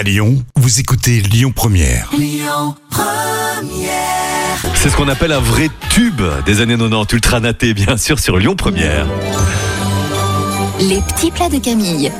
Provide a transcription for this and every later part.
À Lyon, vous écoutez Lyon Première. C'est ce qu'on appelle un vrai tube des années 90, ultra naté bien sûr sur Lyon Première. Les petits plats de Camille.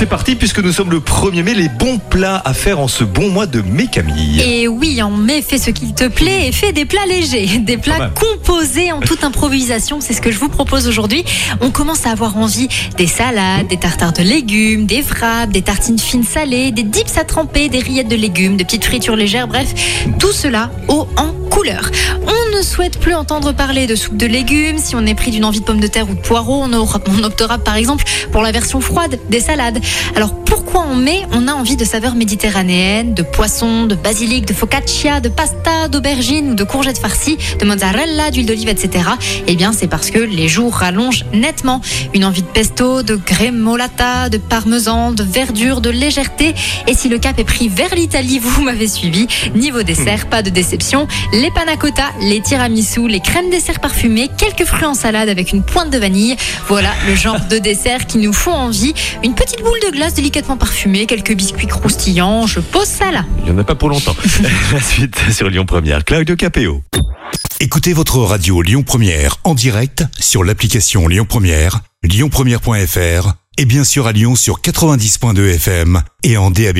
C'est parti puisque nous sommes le 1er mai, les bons plats à faire en ce bon mois de mai Camille. Et oui, en mai, fais ce qu'il te plaît et fais des plats légers, des plats composés en toute improvisation. C'est ce que je vous propose aujourd'hui. On commence à avoir envie des salades, des tartares de légumes, des wraps, des tartines fines salées, des dips à tremper, des rillettes de légumes, de petites fritures légères, bref, tout cela haut en couleur. On ne souhaite plus entendre parler de soupe de légumes. Si on est pris d'une envie de pommes de terre ou de poireaux, on, aura- on optera par exemple pour la version froide des salades. Alors pourquoi en mai on a envie de saveurs méditerranéennes, de poissons, de basilic, de focaccia, de pasta, d'aubergines ou de courgettes farcies, de mozzarella, d'huile d'olive, etc. Eh bien c'est parce que les jours rallongent nettement. Une envie de pesto, de gremolata, de parmesan, de verdure, de légèreté. Et si le cap est pris vers l'Italie, vous m'avez suivi. Niveau dessert, pas de déception. Les panna cotta, les tiramisu, les crèmes dessert parfumées, quelques fruits en salade avec une pointe de vanille. Voilà le genre de dessert qui nous font envie. Une petite boule de glace délicatement parfumée, quelques biscuits croustillants. Je pose ça là. Il n'y en a pas pour longtemps. La suite sur Lyon Première, Claudio Capéo. Écoutez votre radio Lyon Première en direct sur l'application Lyon Première, lyonpremière.fr et bien sûr à Lyon sur 90.2 FM et en DAB+.